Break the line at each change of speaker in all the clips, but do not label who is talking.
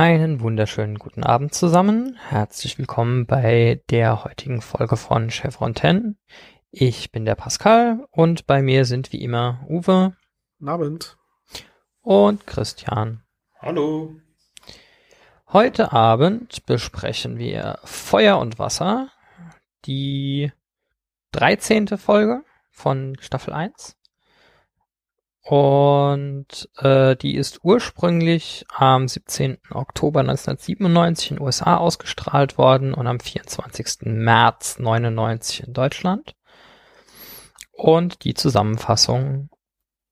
Einen wunderschönen guten Abend zusammen. Herzlich willkommen bei der heutigen Folge von Chevron 10. Ich bin der Pascal und bei mir sind wie immer Uwe.
Guten Abend.
Und Christian.
Hallo.
Heute Abend besprechen wir Feuer und Wasser, die 13. Folge von Staffel 1. Und äh, die ist ursprünglich am 17. Oktober 1997 in den USA ausgestrahlt worden und am 24. März 99 in Deutschland. Und die Zusammenfassung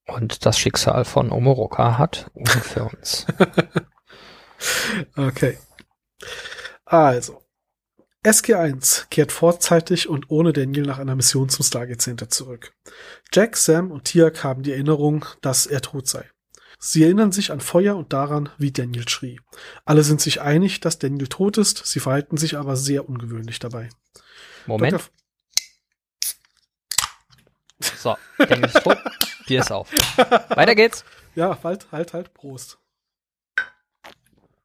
und das Schicksal von Omoroka hat Uwe für uns.
okay. Also, SG1 kehrt vorzeitig und ohne Daniel nach einer Mission zum Stargate Center zurück. Jack, Sam und Tiak haben die Erinnerung, dass er tot sei. Sie erinnern sich an Feuer und daran, wie Daniel schrie. Alle sind sich einig, dass Daniel tot ist, sie verhalten sich aber sehr ungewöhnlich dabei.
Moment. Dr. So, Daniel ist tot, Bier ist auf. Weiter geht's.
Ja, halt, halt, halt, Prost.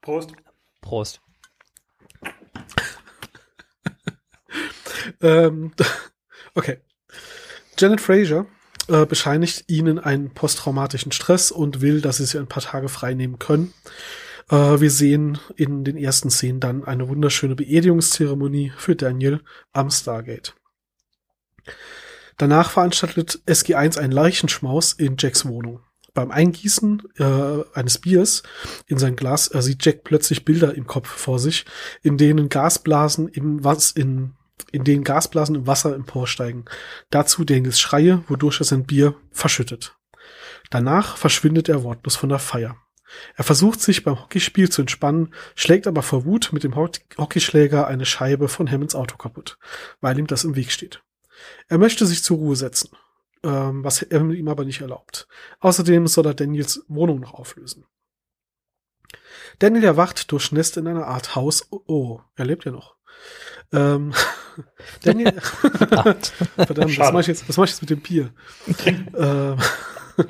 Prost.
Prost.
Ähm, okay. Janet Fraser äh, bescheinigt ihnen einen posttraumatischen Stress und will, dass sie sich ein paar Tage frei nehmen können. Äh, wir sehen in den ersten Szenen dann eine wunderschöne Beerdigungszeremonie für Daniel am Stargate. Danach veranstaltet SG1 einen Leichenschmaus in Jacks Wohnung. Beim Eingießen äh, eines Biers in sein Glas äh, sieht Jack plötzlich Bilder im Kopf vor sich, in denen Gasblasen im was in in denen Gasblasen im Wasser emporsteigen. Dazu Daniels Schreie, wodurch er sein Bier verschüttet. Danach verschwindet er wortlos von der Feier. Er versucht sich beim Hockeyspiel zu entspannen, schlägt aber vor Wut mit dem Hockeyschläger eine Scheibe von Hammonds Auto kaputt, weil ihm das im Weg steht. Er möchte sich zur Ruhe setzen, ähm, was er ihm aber nicht erlaubt. Außerdem soll er Daniels Wohnung noch auflösen. Daniel erwacht durchnässt in einer Art Haus. Oh, oh er lebt ja noch. Ähm, Daniel, verdammt, was mache ich jetzt, was mach ich jetzt mit dem Bier? ähm,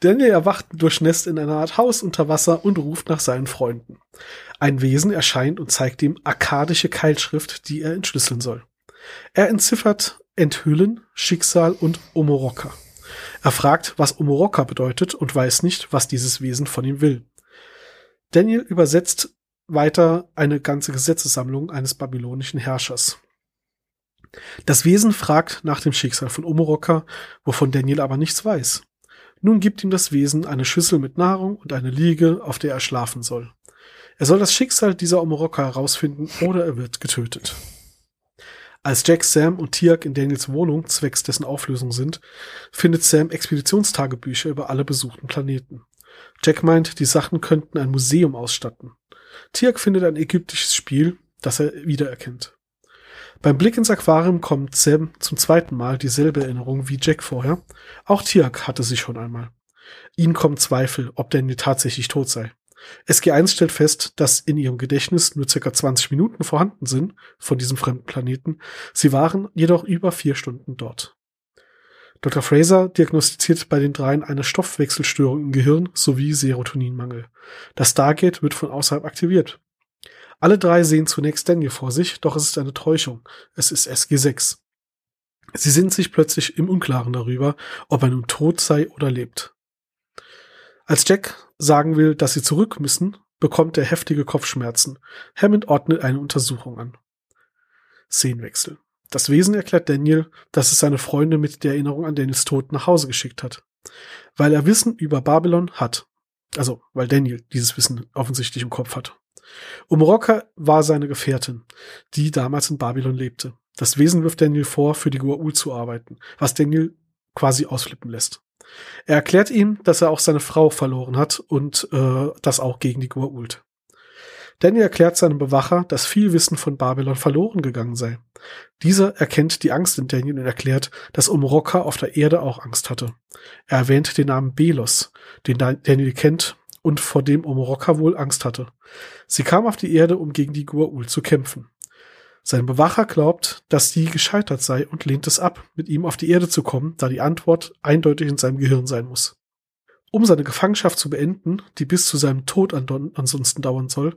Daniel erwacht durchnässt in einer Art Haus unter Wasser und ruft nach seinen Freunden. Ein Wesen erscheint und zeigt ihm akkadische Keilschrift, die er entschlüsseln soll. Er entziffert Enthüllen, Schicksal und Omoroka. Er fragt, was Omoroka bedeutet und weiß nicht, was dieses Wesen von ihm will. Daniel übersetzt weiter eine ganze Gesetzessammlung eines babylonischen Herrschers. Das Wesen fragt nach dem Schicksal von Omoroka, wovon Daniel aber nichts weiß. Nun gibt ihm das Wesen eine Schüssel mit Nahrung und eine Liege, auf der er schlafen soll. Er soll das Schicksal dieser Omoroka herausfinden oder er wird getötet. Als Jack, Sam und Tiak in Daniels Wohnung zwecks dessen Auflösung sind, findet Sam Expeditionstagebücher über alle besuchten Planeten. Jack meint, die Sachen könnten ein Museum ausstatten. Tiak findet ein ägyptisches Spiel, das er wiedererkennt. Beim Blick ins Aquarium kommt Sam zum zweiten Mal dieselbe Erinnerung wie Jack vorher. Auch Tiak hatte sie schon einmal. Ihnen kommen Zweifel, ob Daniel tatsächlich tot sei. SG1 stellt fest, dass in ihrem Gedächtnis nur circa 20 Minuten vorhanden sind von diesem fremden Planeten. Sie waren jedoch über vier Stunden dort. Dr. Fraser diagnostiziert bei den dreien eine Stoffwechselstörung im Gehirn sowie Serotoninmangel. Das Stargate wird von außerhalb aktiviert. Alle drei sehen zunächst Daniel vor sich, doch es ist eine Täuschung. Es ist SG6. Sie sind sich plötzlich im Unklaren darüber, ob er nun tot sei oder lebt. Als Jack sagen will, dass sie zurück müssen, bekommt er heftige Kopfschmerzen. Hammond ordnet eine Untersuchung an. Szenenwechsel. Das Wesen erklärt Daniel, dass es seine Freunde mit der Erinnerung an Daniels Tod nach Hause geschickt hat. Weil er Wissen über Babylon hat. Also, weil Daniel dieses Wissen offensichtlich im Kopf hat. Umroka war seine Gefährtin, die damals in Babylon lebte. Das Wesen wirft Daniel vor, für die Gua'ul zu arbeiten, was Daniel quasi ausflippen lässt. Er erklärt ihm, dass er auch seine Frau verloren hat und äh, das auch gegen die Gua'uld. Danny erklärt seinem Bewacher, dass viel Wissen von Babylon verloren gegangen sei. Dieser erkennt die Angst in Daniel und erklärt, dass Umroka auf der Erde auch Angst hatte. Er erwähnt den Namen Belos, den Daniel kennt und vor dem Umroka wohl Angst hatte. Sie kam auf die Erde, um gegen die Gua'ul zu kämpfen. Sein Bewacher glaubt, dass sie gescheitert sei und lehnt es ab, mit ihm auf die Erde zu kommen, da die Antwort eindeutig in seinem Gehirn sein muss. Um seine Gefangenschaft zu beenden, die bis zu seinem Tod ansonsten dauern soll,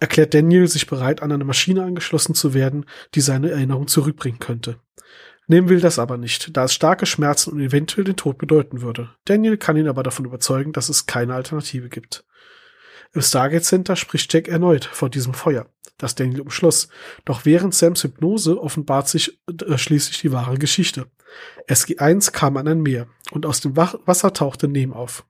erklärt Daniel sich bereit, an eine Maschine angeschlossen zu werden, die seine Erinnerung zurückbringen könnte. Nehmen will das aber nicht, da es starke Schmerzen und eventuell den Tod bedeuten würde. Daniel kann ihn aber davon überzeugen, dass es keine Alternative gibt. Im Stargate Center spricht Jack erneut vor diesem Feuer, das Daniel umschloss. Doch während Sams Hypnose offenbart sich äh, schließlich die wahre Geschichte. SG-1 kam an ein Meer und aus dem Wasser tauchte Nem auf.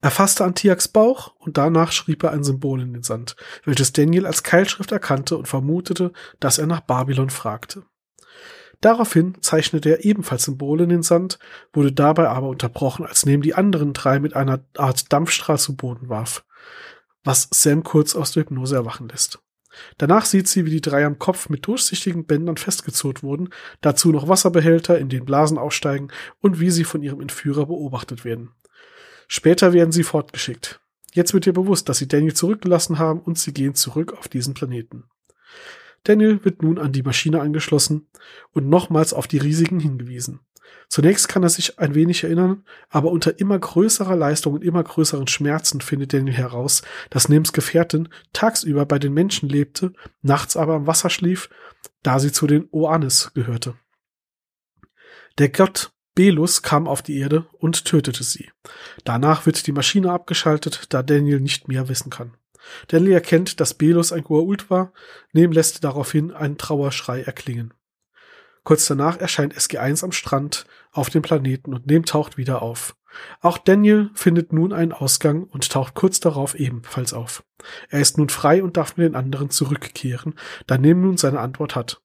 Er fasste Antiaks Bauch und danach schrieb er ein Symbol in den Sand, welches Daniel als Keilschrift erkannte und vermutete, dass er nach Babylon fragte. Daraufhin zeichnete er ebenfalls Symbole in den Sand, wurde dabei aber unterbrochen, als neben die anderen drei mit einer Art Dampfstrahl zu Boden warf, was Sam kurz aus der Hypnose erwachen lässt. Danach sieht sie, wie die drei am Kopf mit durchsichtigen Bändern festgezurrt wurden, dazu noch Wasserbehälter, in denen Blasen aufsteigen und wie sie von ihrem Entführer beobachtet werden. Später werden sie fortgeschickt. Jetzt wird ihr bewusst, dass sie Daniel zurückgelassen haben und sie gehen zurück auf diesen Planeten. Daniel wird nun an die Maschine angeschlossen und nochmals auf die Risiken hingewiesen. Zunächst kann er sich ein wenig erinnern, aber unter immer größerer Leistung und immer größeren Schmerzen findet Daniel heraus, dass Nems Gefährtin tagsüber bei den Menschen lebte, nachts aber am Wasser schlief, da sie zu den Oanes gehörte. Der Gott Belus kam auf die Erde und tötete sie. Danach wird die Maschine abgeschaltet, da Daniel nicht mehr wissen kann. Daniel erkennt, dass Belus ein Goa'uld war, Nem lässt daraufhin einen Trauerschrei erklingen. Kurz danach erscheint SG-1 am Strand auf dem Planeten und Nem taucht wieder auf. Auch Daniel findet nun einen Ausgang und taucht kurz darauf ebenfalls auf. Er ist nun frei und darf mit den anderen zurückkehren, da Nem nun seine Antwort hat.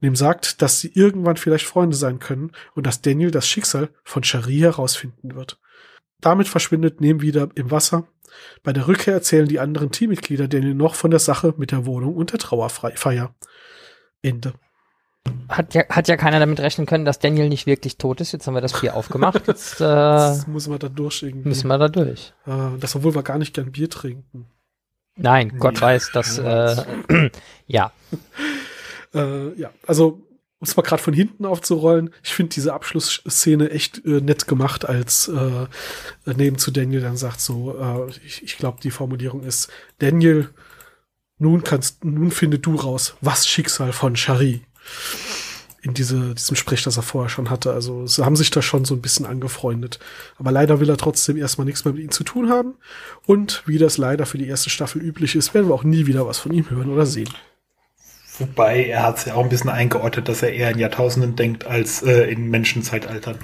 Nem sagt, dass sie irgendwann vielleicht Freunde sein können und dass Daniel das Schicksal von Shari herausfinden wird. Damit verschwindet Nem wieder im Wasser bei der Rückkehr erzählen die anderen Teammitglieder Daniel noch von der Sache mit der Wohnung und der Trauerfeier. Ende.
Hat ja, hat ja keiner damit rechnen können, dass Daniel nicht wirklich tot ist. Jetzt haben wir das Bier aufgemacht. Jetzt, äh, das
müssen wir da durch irgendwie.
Müssen wir da durch.
Äh, das, obwohl wir gar nicht gern Bier trinken.
Nein, Gott ja. weiß, dass, äh, ja.
äh, ja, also um es mal gerade von hinten aufzurollen, ich finde diese Abschlussszene echt äh, nett gemacht, als äh, neben zu Daniel dann sagt so, äh, ich, ich glaube, die Formulierung ist, Daniel, nun kannst, nun finde du raus, was Schicksal von Shari in diese, diesem Sprech, das er vorher schon hatte. Also sie haben sich da schon so ein bisschen angefreundet. Aber leider will er trotzdem erstmal nichts mehr mit ihm zu tun haben. Und wie das leider für die erste Staffel üblich ist, werden wir auch nie wieder was von ihm hören oder sehen.
Wobei er hat es ja auch ein bisschen eingeordnet, dass er eher in Jahrtausenden denkt als äh, in Menschenzeitaltern.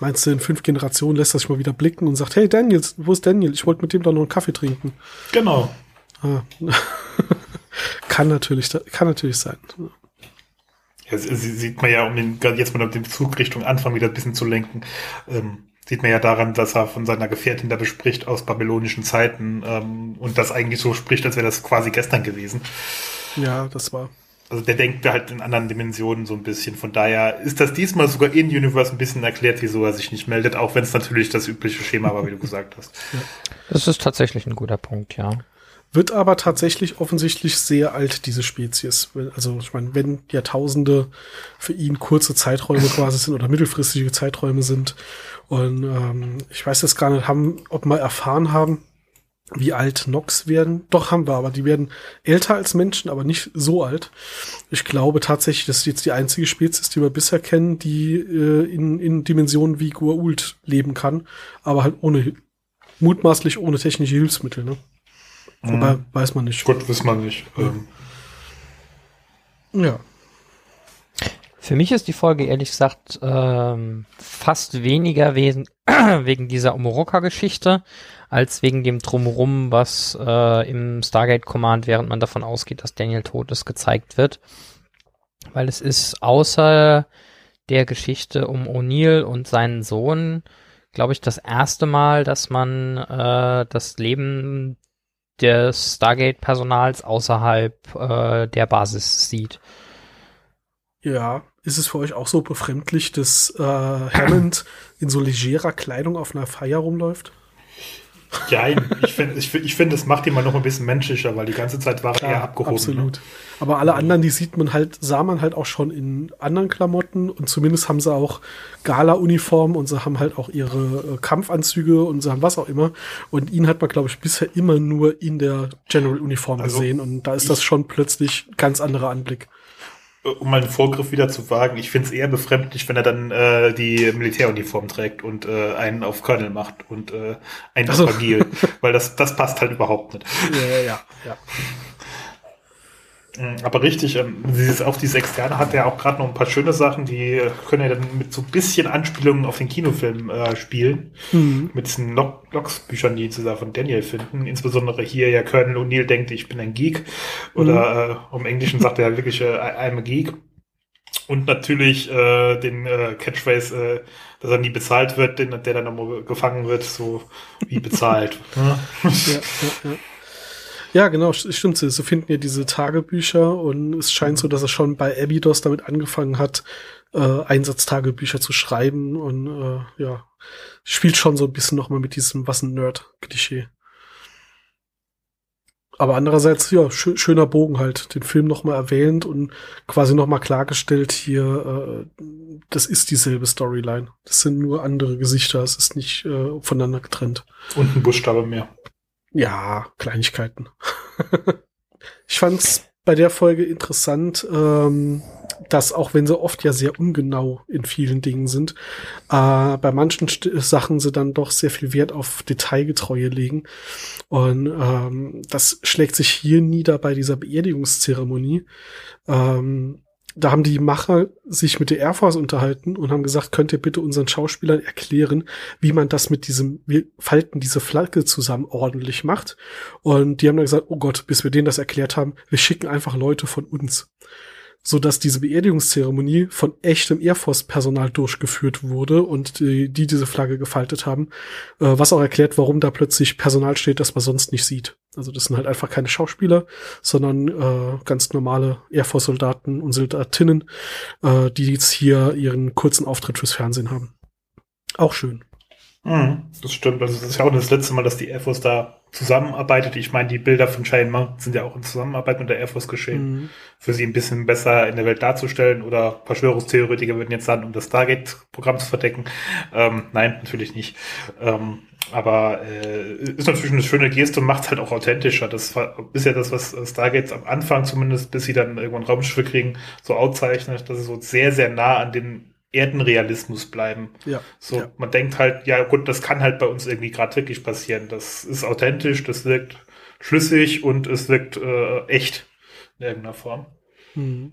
Meinst du, in fünf Generationen lässt er sich mal wieder blicken und sagt, hey Daniel, wo ist Daniel? Ich wollte mit dem doch noch einen Kaffee trinken.
Genau.
Ah. kann natürlich, kann natürlich sein.
Ja, sieht man ja, um den, jetzt mal den Zug Richtung Anfang wieder ein bisschen zu lenken, ähm, sieht man ja daran, dass er von seiner Gefährtin da bespricht aus babylonischen Zeiten ähm, und das eigentlich so spricht, als wäre das quasi gestern gewesen.
Ja, das war.
Also der denkt halt in anderen Dimensionen so ein bisschen. Von daher ist das diesmal sogar in Universe ein bisschen erklärt, wieso er sich nicht meldet, auch wenn es natürlich das übliche Schema war, wie du gesagt hast.
Das ist tatsächlich ein guter Punkt, ja.
Wird aber tatsächlich offensichtlich sehr alt, diese Spezies. Also ich meine, wenn Jahrtausende für ihn kurze Zeiträume quasi sind oder mittelfristige Zeiträume sind. Und ähm, ich weiß jetzt gar nicht, haben, ob wir erfahren haben, wie alt Nox werden. Doch haben wir, aber die werden älter als Menschen, aber nicht so alt. Ich glaube tatsächlich, das ist jetzt die einzige Spezies, die wir bisher kennen, die äh, in, in Dimensionen wie Gua'uld leben kann, aber halt ohne, mutmaßlich ohne technische Hilfsmittel, ne? Mhm. Wobei, weiß man nicht.
Gut, weiß man nicht. Ähm.
Ja.
Für mich ist die Folge ehrlich gesagt ähm, fast weniger wegen, wegen dieser Omoroka-Geschichte als wegen dem Drumherum, was äh, im Stargate Command, während man davon ausgeht, dass Daniel tot ist, gezeigt wird. Weil es ist außer der Geschichte um O'Neill und seinen Sohn, glaube ich, das erste Mal, dass man äh, das Leben des Stargate-Personals außerhalb äh, der Basis sieht.
Ja, ist es für euch auch so befremdlich, dass äh, Hammond in so legerer Kleidung auf einer Feier rumläuft?
Ja, ich finde, ich, ich finde, es macht ihn mal noch ein bisschen menschlicher, weil die ganze Zeit war er eher abgehoben.
Absolut. Ne? Aber alle anderen, die sieht man halt, sah man halt auch schon in anderen Klamotten und zumindest haben sie auch Gala-Uniformen und sie haben halt auch ihre äh, Kampfanzüge und sie haben was auch immer. Und ihn hat man, glaube ich, bisher immer nur in der General-Uniform also, gesehen und da ist das schon plötzlich ganz anderer Anblick
um mal einen Vorgriff wieder zu wagen, ich finde es eher befremdlich, wenn er dann äh, die Militäruniform trägt und äh, einen auf Colonel macht und äh, einen also. auf Agil, weil das, das passt halt überhaupt nicht.
Ja, ja, ja.
Mhm, aber richtig, ähm, dieses, auch dieses Externe hat ja auch gerade noch ein paar schöne Sachen, die können ja dann mit so ein bisschen Anspielungen auf den Kinofilm äh, spielen. Mhm. Mit diesen Logs-Büchern, die sie da von Daniel finden. Insbesondere hier ja Colonel O'Neill denkt, ich bin ein Geek. Oder mhm. äh, im Englischen sagt er wirklich, äh, I'm a Geek. Und natürlich äh, den äh, Catchphrase, äh, dass er nie bezahlt wird, den, der dann nochmal gefangen wird, so wie bezahlt. ja, ja,
ja. Ja, genau, stimmt. So finden ja diese Tagebücher und es scheint so, dass er schon bei Abydos damit angefangen hat, äh, Einsatztagebücher zu schreiben und äh, ja, spielt schon so ein bisschen nochmal mit diesem was ein Nerd-Klischee. Aber andererseits, ja, schö schöner Bogen halt, den Film nochmal erwähnt und quasi nochmal klargestellt hier, äh, das ist dieselbe Storyline. Das sind nur andere Gesichter, es ist nicht äh, voneinander getrennt.
Und ein Buchstabe mehr.
Ja, Kleinigkeiten. ich fand's bei der Folge interessant, ähm, dass auch wenn sie oft ja sehr ungenau in vielen Dingen sind, äh, bei manchen St Sachen sie dann doch sehr viel Wert auf Detailgetreue legen. Und ähm, das schlägt sich hier nieder bei dieser Beerdigungszeremonie. Ähm, da haben die Macher sich mit der Air Force unterhalten und haben gesagt, könnt ihr bitte unseren Schauspielern erklären, wie man das mit diesem, wir falten diese Flagge zusammen ordentlich macht. Und die haben dann gesagt, oh Gott, bis wir denen das erklärt haben, wir schicken einfach Leute von uns so dass diese Beerdigungszeremonie von echtem Air Force Personal durchgeführt wurde und die, die diese Flagge gefaltet haben, äh, was auch erklärt, warum da plötzlich Personal steht, das man sonst nicht sieht. Also das sind halt einfach keine Schauspieler, sondern äh, ganz normale Air Force Soldaten und Soldatinnen, äh, die jetzt hier ihren kurzen Auftritt fürs Fernsehen haben. Auch schön.
Mhm, das stimmt. Also das ist ja auch das letzte Mal, dass die Air Force da zusammenarbeitet. Ich meine, die Bilder von Cheyenne Mountain sind ja auch in Zusammenarbeit mit der Air Force geschehen, mhm. für sie ein bisschen besser in der Welt darzustellen. Oder Verschwörungstheoretiker würden jetzt sagen, um das Stargate-Programm zu verdecken. Ähm, nein, natürlich nicht. Ähm, aber äh, ist natürlich eine schöne Geste und macht es halt auch authentischer. Das ist ja das, was Stargate am Anfang zumindest, bis sie dann irgendwann Raumschiffe kriegen, so auszeichnet, dass es so sehr, sehr nah an den Erdenrealismus bleiben.
Ja.
So,
ja.
man denkt halt, ja gut, das kann halt bei uns irgendwie gerade wirklich passieren. Das ist authentisch, das wirkt schlüssig und es wirkt äh, echt in irgendeiner Form. Mhm.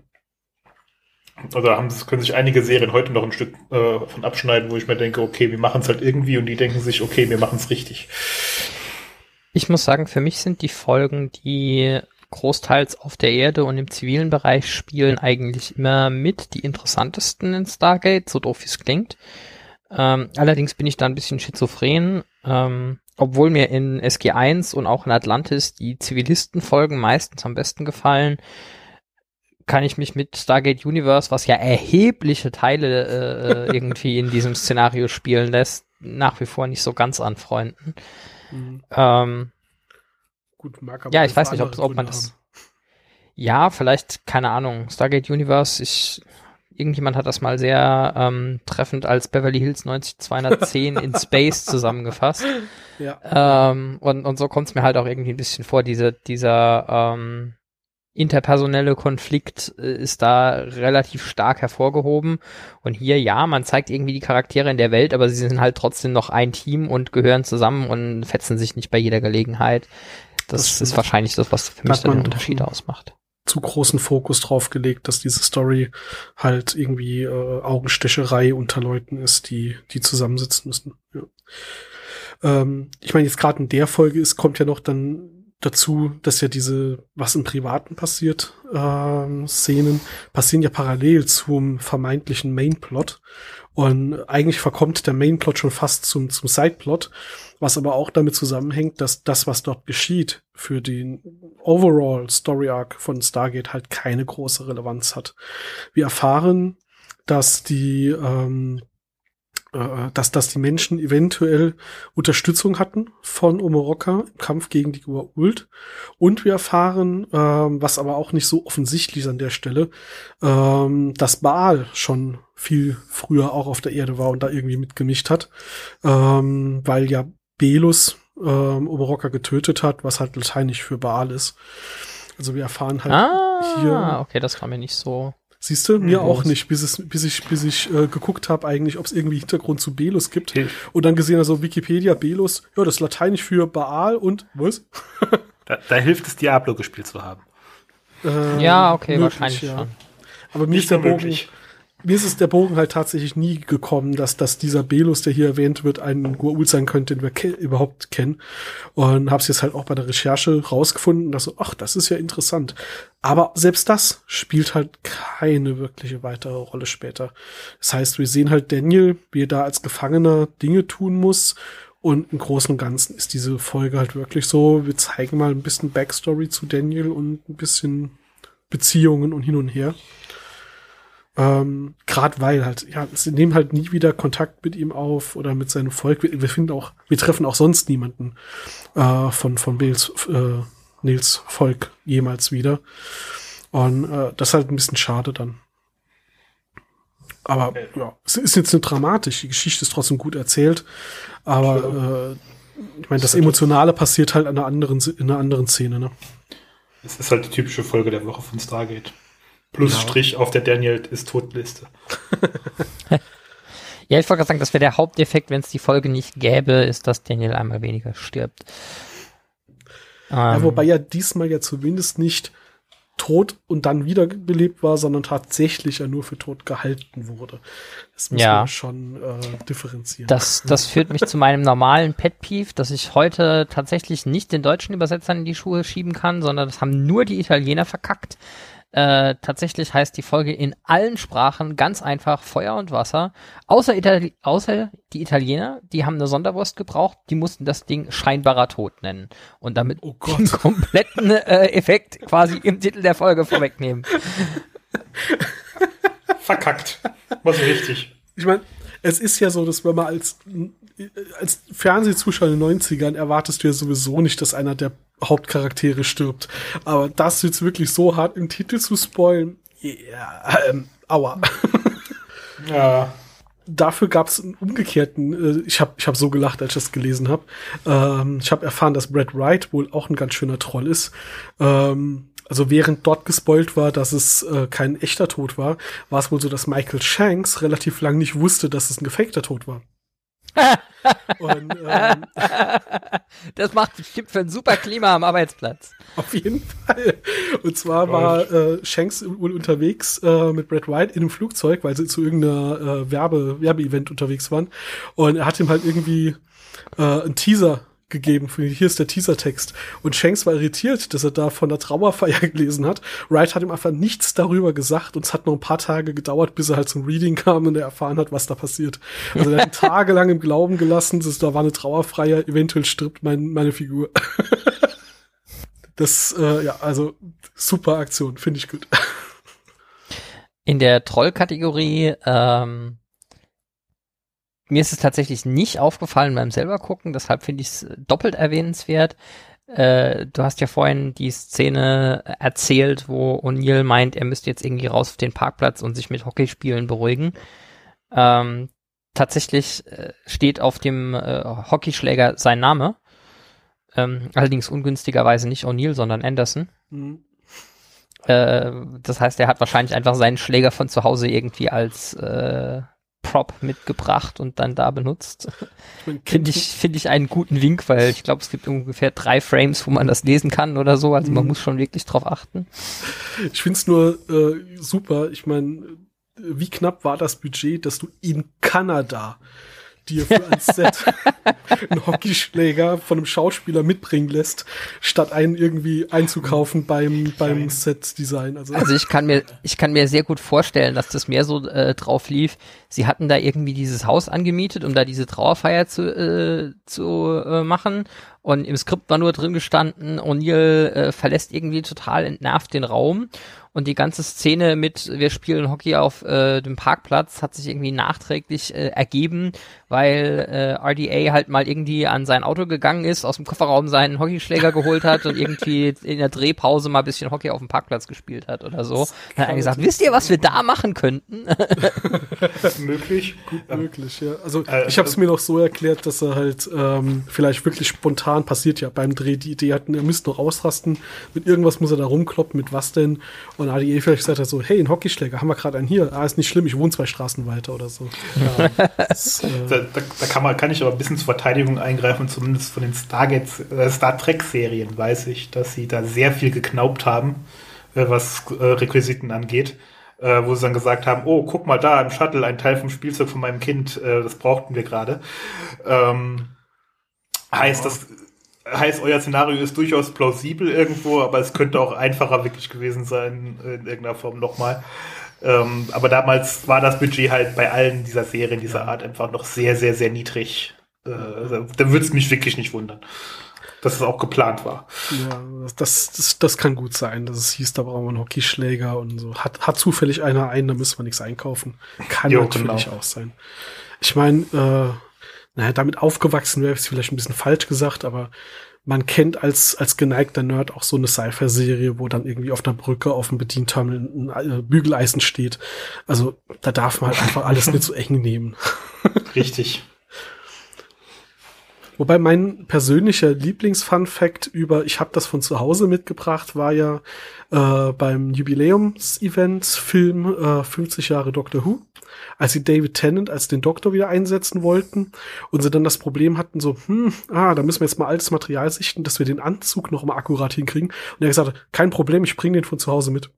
Also haben, können sich einige Serien heute noch ein Stück äh, von abschneiden, wo ich mir denke, okay, wir machen es halt irgendwie und die denken sich, okay, wir machen es richtig.
Ich muss sagen, für mich sind die Folgen, die großteils auf der Erde und im zivilen Bereich spielen eigentlich immer mit die interessantesten in Stargate, so doof wie es klingt. Ähm, allerdings bin ich da ein bisschen schizophren, ähm, obwohl mir in SG1 und auch in Atlantis die Zivilistenfolgen meistens am besten gefallen, kann ich mich mit Stargate Universe, was ja erhebliche Teile äh, irgendwie in diesem Szenario spielen lässt, nach wie vor nicht so ganz anfreunden. Mhm. Ähm, Gut, mag aber Ja, ich weiß nicht, ob, ob man das. Haben. Ja, vielleicht, keine Ahnung, Stargate Universe, ich, irgendjemand hat das mal sehr ähm, treffend als Beverly Hills 90210 in Space zusammengefasst. Ja. Ähm, und, und so kommt es mir halt auch irgendwie ein bisschen vor, diese, dieser ähm, interpersonelle Konflikt äh, ist da relativ stark hervorgehoben. Und hier, ja, man zeigt irgendwie die Charaktere in der Welt, aber sie sind halt trotzdem noch ein Team und gehören zusammen und fetzen sich nicht bei jeder Gelegenheit. Das, das ist wahrscheinlich das, was für mich den Unterschied ausmacht.
Zu großen Fokus drauf gelegt, dass diese Story halt irgendwie äh, Augenstecherei unter Leuten ist, die, die zusammensitzen müssen. Ja. Ähm, ich meine, jetzt gerade in der Folge ist, kommt ja noch dann dazu, dass ja diese, was im Privaten passiert, ähm, Szenen, passieren ja parallel zum vermeintlichen Mainplot. Und eigentlich verkommt der Mainplot schon fast zum, zum Sideplot was aber auch damit zusammenhängt, dass das, was dort geschieht, für den Overall Story Arc von Stargate halt keine große Relevanz hat. Wir erfahren, dass die ähm, äh, dass, dass die Menschen eventuell Unterstützung hatten von Omoroka im Kampf gegen die Goa'uld. Und wir erfahren, ähm, was aber auch nicht so offensichtlich ist an der Stelle, ähm, dass Baal schon viel früher auch auf der Erde war und da irgendwie mitgemischt hat, ähm, weil ja Belus ähm, Omoroka getötet hat, was halt lateinisch für Baal ist. Also wir erfahren halt
ah,
hier.
okay, das war mir nicht so.
Siehst du, mir
Mhm.
auch nicht, bis, es, bis ich, bis ich äh, geguckt habe, eigentlich, ob es irgendwie Hintergrund zu Belus gibt.
Okay.
Und dann gesehen, also Wikipedia, Belus, ja, das ist lateinisch für Baal und was?
Da, da hilft es, Diablo gespielt zu haben.
Äh,
ja, okay,
möglich,
wahrscheinlich
ja.
schon.
Aber mir
Nicht
ist der Bogen,
möglich.
Mir ist es der Bogen halt tatsächlich nie gekommen, dass, dass dieser Belus, der hier erwähnt wird, ein Goa'uld sein könnte, den wir ke überhaupt kennen. Und habe es jetzt halt auch bei der Recherche rausgefunden, dass so, ach, das ist ja interessant. Aber selbst das spielt halt keine wirkliche weitere Rolle später. Das heißt, wir sehen halt Daniel, wie er da als Gefangener Dinge tun muss. Und im Großen und Ganzen ist diese Folge halt wirklich so, wir zeigen mal ein bisschen Backstory zu Daniel und ein bisschen Beziehungen und hin und her. Ähm, Gerade weil halt, ja, sie nehmen halt nie wieder Kontakt mit ihm auf oder mit seinem Volk. Wir, wir finden auch, wir treffen auch sonst niemanden äh, von, von Bales, äh, Nils Volk jemals wieder. Und äh, das ist halt ein bisschen schade dann. Aber ja, es ist jetzt nicht dramatisch. Die Geschichte ist trotzdem gut erzählt. Aber äh, ich meine, das Emotionale passiert halt an einer anderen, in einer anderen Szene. Ne?
Es ist halt die typische Folge der Woche von Stargate. Plus
Genau.
Strich auf der Daniel ist Totliste.
Ja, ich wollte gerade sagen, das wäre der Haupteffekt, wenn es die Folge nicht gäbe, ist, dass Daniel einmal weniger stirbt.
Ja,
Ähm,
wobei ja diesmal ja zumindest nicht tot und dann wiederbelebt war, sondern tatsächlich ja nur für tot gehalten wurde. Das muss
Ja.
man schon äh, differenzieren.
Das, das führt mich zu meinem normalen Pet Peeve, dass ich heute tatsächlich nicht den deutschen Übersetzern in die Schuhe schieben kann, sondern das haben nur die Italiener verkackt. Äh, tatsächlich heißt die Folge in allen Sprachen ganz einfach Feuer und Wasser. Außer, Itali außer die Italiener, die haben eine Sonderwurst gebraucht, die mussten das Ding scheinbarer Tod nennen. Und damit
Oh Gott.
den kompletten äh, Effekt quasi im Titel der Folge vorwegnehmen.
Verkackt. Was richtig.
ich meine, es ist ja so, dass wenn man als, als Fernsehzuschauer in den 90ern erwartest du ja sowieso nicht, dass einer der Hauptcharaktere stirbt. Aber das jetzt wirklich so hart im Titel zu spoilen, yeah, ähm, aua.
Ja.
dafür gab es einen umgekehrten, äh, ich habe ich hab so gelacht, als ich das gelesen habe. Ähm, ich habe erfahren, dass Brad Wright wohl auch ein ganz schöner Troll ist. Ähm, also während dort gespoilt war, dass es äh, kein echter Tod war, war es wohl so, dass Michael Shanks relativ lang nicht wusste, dass es ein gefakter Tod war. Und ähm,
Das macht bestimmt für ein super Klima am Arbeitsplatz.
Auf jeden Fall. Und zwar war äh, Shanks wohl unterwegs äh, mit Brad White in einem Flugzeug, weil sie zu irgendeiner äh, Werbe Werbeevent unterwegs waren. Und er hat ihm halt irgendwie äh, einen Teaser gegeben. Hier ist der Teasertext. Und Shanks war irritiert, dass er da von der Trauerfeier gelesen hat. Wright hat ihm einfach nichts darüber gesagt und es hat noch ein paar Tage gedauert, bis er halt zum Reading kam und er erfahren hat, was da passiert. Also er hat ihn tagelang im Glauben gelassen, dass da war eine Trauerfeier, eventuell stirbt mein, meine Figur. Das, äh, ja, also super Aktion, finde ich gut.
In der Troll-Kategorie, ähm, mir ist es tatsächlich nicht aufgefallen beim selber gucken, deshalb finde ich es doppelt erwähnenswert. Äh, du hast ja vorhin die Szene erzählt, wo O'Neill meint, er müsste jetzt irgendwie raus auf den Parkplatz und sich mit Hockeyspielen beruhigen. Ähm, tatsächlich äh, steht auf dem äh, Hockeyschläger sein Name. Ähm, allerdings ungünstigerweise nicht O'Neill, sondern Anderson.
Mhm.
Äh, das heißt, er hat wahrscheinlich einfach seinen Schläger von zu Hause irgendwie als äh, Prop mitgebracht und dann da benutzt. Finde ich, finde ich einen guten Wink, weil ich glaube, es gibt ungefähr drei Frames, wo man das lesen kann oder so. Also man
Mhm.
muss schon wirklich drauf achten.
Ich finde es nur äh, super. Ich meine, wie knapp war das Budget, dass du in Kanada dir für ein Set einen Hockeyschläger von einem Schauspieler mitbringen lässt, statt einen irgendwie einzukaufen beim, beim Set-Design. Also,
Also ich kann mir, ich kann mir sehr gut vorstellen, dass das mehr so äh, drauf lief. Sie hatten da irgendwie dieses Haus angemietet, um da diese Trauerfeier zu, äh, zu äh, machen. Und im Skript war nur drin gestanden, O'Neill äh, verlässt irgendwie total entnervt den Raum und die ganze Szene mit wir spielen Hockey auf äh, dem Parkplatz hat sich irgendwie nachträglich äh, ergeben, weil äh, RDA halt mal irgendwie an sein Auto gegangen ist, aus dem Kofferraum seinen Hockeyschläger geholt hat und irgendwie in der Drehpause mal ein bisschen Hockey auf dem Parkplatz gespielt hat oder so. Dann hat er gesagt, wisst ihr, was wir da machen könnten?
möglich.
Gut
Ähm,
möglich, ja. Also
äh,
ich habe es mir noch so erklärt, dass er halt ähm, vielleicht wirklich spontan passiert ja beim Dreh die Idee hatten, er müsste noch ausrasten, mit irgendwas muss er da rumkloppen, mit was denn? Und ADE vielleicht gesagt hat so, hey, ein Hockeyschläger, haben wir gerade einen hier? Ah, ist nicht schlimm, ich wohne zwei Straßen weiter oder so. Ja, das, äh,
Da, da, da kann, man, kann ich aber ein bisschen zur Verteidigung eingreifen, zumindest von den Stargate, äh, Star Trek-Serien weiß ich, dass sie da sehr viel geknaubt haben, äh, was äh, Requisiten angeht. Äh, wo sie dann gesagt haben, oh, guck mal da im Shuttle, ein Teil vom Spielzeug von meinem Kind, äh, das brauchten wir gerade. Ähm, heißt, das heißt, euer Szenario ist durchaus plausibel irgendwo, aber es könnte auch einfacher wirklich gewesen sein, in irgendeiner Form nochmal. Ähm, aber damals war das Budget halt bei allen dieser Serien dieser Art einfach noch sehr, sehr, sehr niedrig. Äh, da würde es mich wirklich nicht wundern, dass es auch geplant war.
ja, das, das, das kann gut sein, dass es hieß, da brauchen wir einen Hockeyschläger und so. Hat, hat zufällig einer einen, da müssen wir nichts einkaufen. Kann
Jo,
natürlich
genau.
auch sein. Ich meine, äh, naja, damit aufgewachsen wäre es vielleicht ein bisschen falsch gesagt, aber man kennt als, als geneigter Nerd auch so eine Sci-Fi-Serie, wo dann irgendwie auf einer Brücke auf dem Bedienterminal ein äh, Bügeleisen steht. Also da darf man halt einfach alles nicht so eng nehmen.
Richtig.
Wobei mein persönlicher Lieblings-Fun-Fact über, ich habe das von zu Hause mitgebracht, war ja äh, beim Jubiläums-Event-Film äh, 50 Jahre Doctor Who, als sie David Tennant als den Doktor wieder einsetzen wollten und sie dann das Problem hatten, so, hm, ah, da müssen wir jetzt mal altes Material sichten, dass wir den Anzug noch mal akkurat hinkriegen. Und er hat gesagt, kein Problem, ich bringe den von zu Hause mit.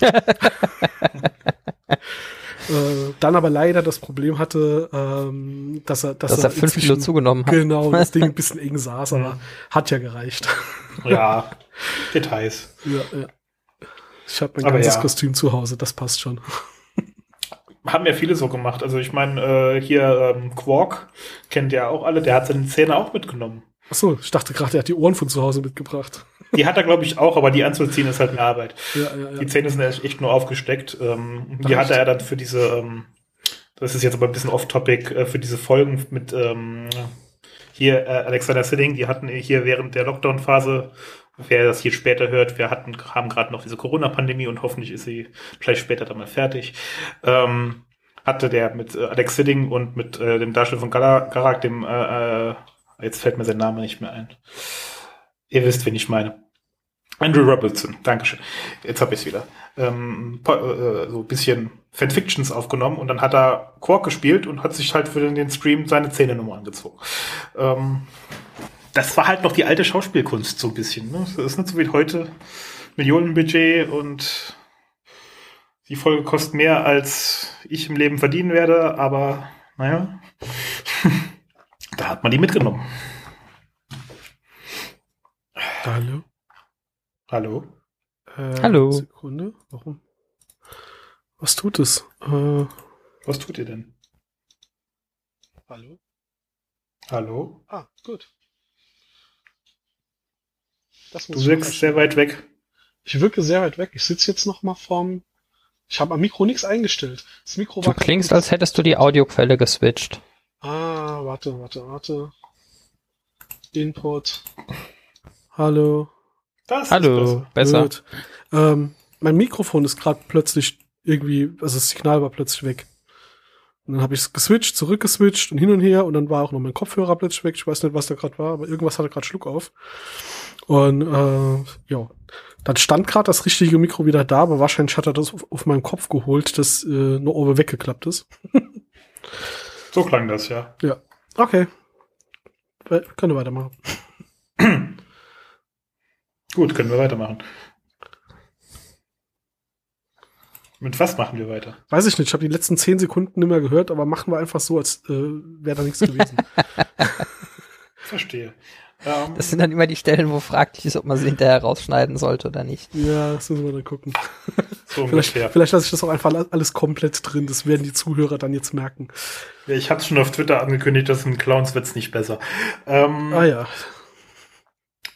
äh, dann aber leider das Problem hatte, ähm, dass er, dass,
Dass er fünf Kilo zugenommen hat.
Genau, das Ding ein bisschen eng saß, aber hat ja gereicht.
Ja, Details.
ja, ja. Ich habe mein
Aber
ganzes
ja.
Kostüm zu Hause, das passt schon.
Haben ja viele so gemacht. Also ich meine, äh, hier ähm, Quark kennt ja auch alle, der hat seine Zähne auch mitgenommen.
Ach so, ich dachte gerade, er hat die Ohren von zu Hause mitgebracht.
Die hat er, glaube ich, auch, aber die anzuziehen ist halt mehr Arbeit.
Ja, ja, ja.
Die Zähne sind echt echt nur aufgesteckt. Ähm, die
echt?
er dann für diese, ähm, das ist jetzt aber ein bisschen off-topic, äh, für diese Folgen mit ähm, hier äh, Alexander Siding, die hatten hier während der Lockdown-Phase, wer das hier später hört, wir hatten, haben gerade noch diese Corona-Pandemie und hoffentlich ist sie vielleicht später dann mal fertig. Ähm, hatte der mit äh, Alex Siding und mit äh, dem Darsteller von Gara- Garak, dem, äh, äh, jetzt fällt mir sein Name nicht mehr ein. Ihr wisst, wen ich meine. Andrew Robertson, Dankeschön. Jetzt habe ich es wieder. Ähm, äh, so ein bisschen Fanfictions aufgenommen und dann hat er Quark gespielt und hat sich halt für den, den Stream seine Zähnenummer angezogen. Ähm, das war halt noch die alte Schauspielkunst so ein bisschen. Ne? Das ist nicht so wie heute Millionenbudget und die Folge kostet mehr, als ich im Leben verdienen werde, aber naja, da hat man die mitgenommen.
Hallo?
Hallo?
Äh,
Hallo.
Sekunde, warum? Was tut es? Äh,
Was tut ihr denn?
hallo?
Hallo?
Ah, gut. Das
Du wirkst sehr weit weg.
Ich wirke sehr weit weg. Ich sitze jetzt noch mal vorm. Ich habe am Mikro nichts eingestellt. Das Mikro
Du
war
klingst, als hättest du die Audioquelle geswitcht.
Ah, warte, warte, warte. Input. Hallo.
Das
Hallo, besser.
Gut. Ähm, mein Mikrofon ist gerade plötzlich irgendwie, also das Signal war plötzlich weg. Und dann habe ich es geswitcht, zurückgeswitcht und hin und her und dann war auch noch mein Kopfhörer plötzlich weg. Ich weiß nicht, was da gerade war, aber irgendwas hatte gerade Schluck auf. Und äh, ja, dann stand gerade das richtige Mikro wieder da, aber wahrscheinlich hat er das auf, auf meinem Kopf geholt, das äh, nur oben weggeklappt ist.
So klang das, ja.
Ja, okay. We können wir weitermachen.
Gut, können wir weitermachen. Mit was machen wir weiter?
Weiß ich nicht, ich habe die letzten zehn Sekunden nicht mehr gehört, aber machen wir einfach so, als äh, wäre da nichts gewesen.
Verstehe. Ähm,
Das sind dann immer die Stellen, wo fraglich ist, ob man sie hinterher rausschneiden sollte oder nicht.
ja, das müssen wir dann gucken.
so
Vielleicht, vielleicht lasse ich das auch einfach alles komplett drin. Das werden die Zuhörer dann jetzt merken.
Ja, ich hatte schon auf Twitter angekündigt, dass ein Clowns wird's nicht besser. Ähm,
Ah ja.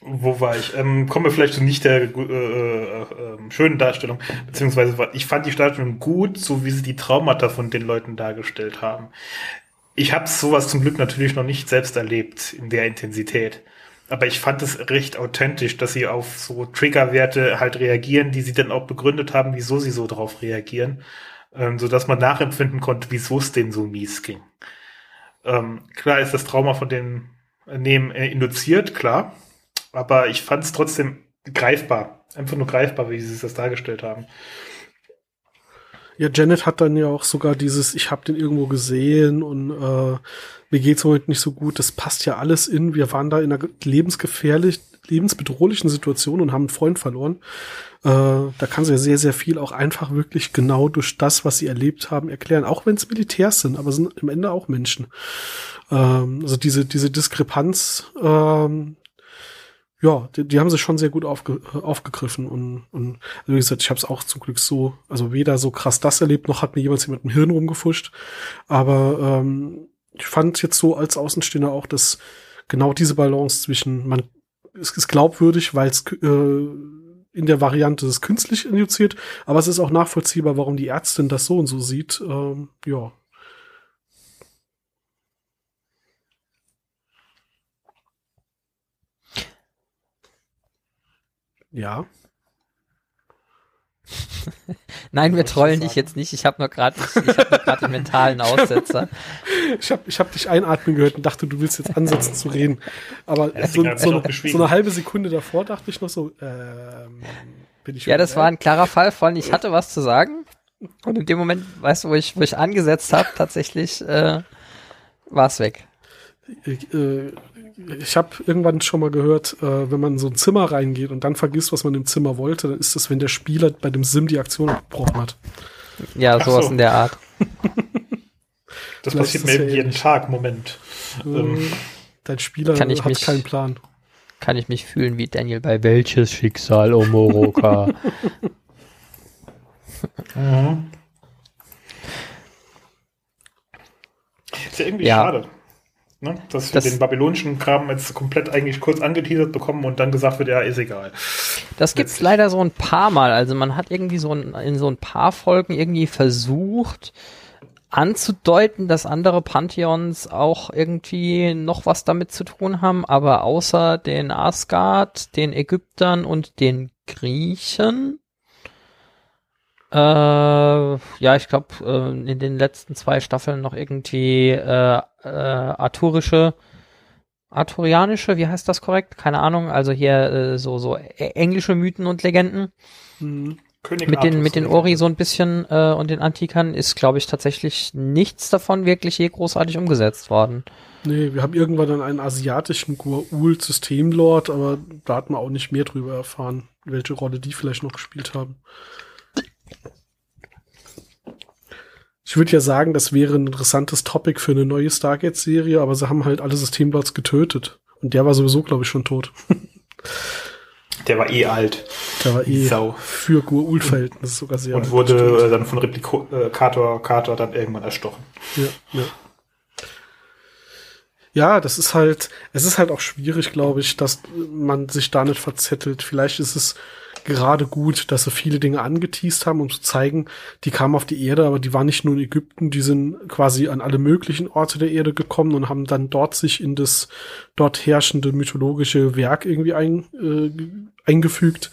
Wo war ich? Ähm, kommen wir vielleicht zu nicht der äh, äh, äh, schönen Darstellung, beziehungsweise ich fand die Darstellung gut, so wie sie die Traumata von den Leuten dargestellt haben. Ich habe sowas zum Glück natürlich noch nicht selbst erlebt in der Intensität. Aber ich fand es recht authentisch, dass sie auf so Triggerwerte halt reagieren, die sie dann auch begründet haben, wieso sie so drauf reagieren, ähm, so dass man nachempfinden konnte, wieso es denen so mies ging. Ähm, klar ist das Trauma von den Nehmen äh, induziert, klar, aber ich fand es trotzdem greifbar, einfach nur greifbar, wie sie das dargestellt haben.
Ja, Janet hat dann ja auch sogar dieses, ich habe den irgendwo gesehen und äh, mir geht's heute nicht so gut. Das passt ja alles in. Wir waren da in einer lebensgefährlich, lebensbedrohlichen Situation und haben einen Freund verloren. Äh, da kann sie ja sehr, sehr viel auch einfach wirklich genau durch das, was sie erlebt haben, erklären. Auch wenn es Militärs sind, aber sind im Ende auch Menschen. Ähm, also diese, diese Diskrepanz, ähm, ja, die, die haben sie schon sehr gut aufge, äh, aufgegriffen und, und also wie gesagt, ich habe es auch zum Glück so, also weder so krass das erlebt, noch hat mir jemand mit dem Hirn rumgefuscht. Aber ähm, ich fand jetzt so als Außenstehender auch, dass genau diese Balance zwischen man es ist glaubwürdig, weil es äh, in der Variante ist künstlich induziert, aber es ist auch nachvollziehbar, warum die Ärztin das so und so sieht. Ähm, ja, Ja.
Nein, wir trollen dich jetzt nicht. Ich habe nur gerade ich hab gerade den mentalen Aussetzer.
Ich habe ich hab dich einatmen gehört und dachte, du willst jetzt ansetzen zu reden. Aber ja, so, so, eine, so, eine, halbe Sekunde davor dachte ich noch so, ähm,
bin ich Ja, das war ein klarer Fall von, ich hatte was zu sagen. Und in dem Moment, weißt du, wo ich, wo ich angesetzt habe, tatsächlich äh, war es weg.
Ich, äh, ich habe irgendwann schon mal gehört, äh, wenn man in so ein Zimmer reingeht und dann vergisst, was man im Zimmer wollte, dann ist das, wenn der Spieler bei dem Sim die Aktion abgebrochen hat.
Ja, sowas so. in der Art.
das Vielleicht passiert mir ja jeden ähnlich. Tag, Moment.
Ähm, Dein Spieler
kann ich
hat
mich,
keinen Plan.
Kann ich mich fühlen wie Daniel bei Welches Schicksal, Omoroka?
mhm. Ist ja irgendwie ja. schade. Ne? Dass wir das, den babylonischen Kram jetzt komplett eigentlich kurz angeteasert bekommen und dann gesagt wird, ja, ist egal.
Das gibt es leider so ein paar Mal. Also man hat irgendwie so ein, in so ein paar Folgen irgendwie versucht anzudeuten, dass andere Pantheons auch irgendwie noch was damit zu tun haben, aber außer den Asgard, den Ägyptern und den Griechen äh, ja, ich glaube, äh, in den letzten zwei Staffeln noch irgendwie äh, äh, arturische, arturianische, wie heißt das korrekt? Keine Ahnung. Also hier äh, so so englische Mythen und Legenden. Mhm. König mit den mit den Ori so ein bisschen äh, und den Antikern ist, glaube ich, tatsächlich nichts davon wirklich je großartig umgesetzt worden.
Nee, wir haben irgendwann dann einen asiatischen Gua'uld-Systemlord, aber da hat man auch nicht mehr drüber erfahren, welche Rolle die vielleicht noch gespielt haben. Ich würde ja sagen, das wäre ein interessantes Topic für eine neue Stargate-Serie, aber sie haben halt alle Systemlords getötet. Und der war sowieso, glaube ich, schon tot.
Der war eh alt.
Der war eh Sau. für Gur-Ul-Verhältnisse sogar sehr
Und alt, wurde äh, dann von Replikator Carter dann irgendwann erstochen.
Ja, ja. Ja, das ist halt, es ist halt auch schwierig, glaube ich, dass man sich da nicht verzettelt. Vielleicht ist es gerade gut, dass sie viele Dinge angeteased haben, um zu zeigen, die kamen auf die Erde, aber die waren nicht nur in Ägypten, die sind quasi an alle möglichen Orte der Erde gekommen und haben dann dort sich in das dort herrschende mythologische Werk irgendwie ein, äh, eingefügt.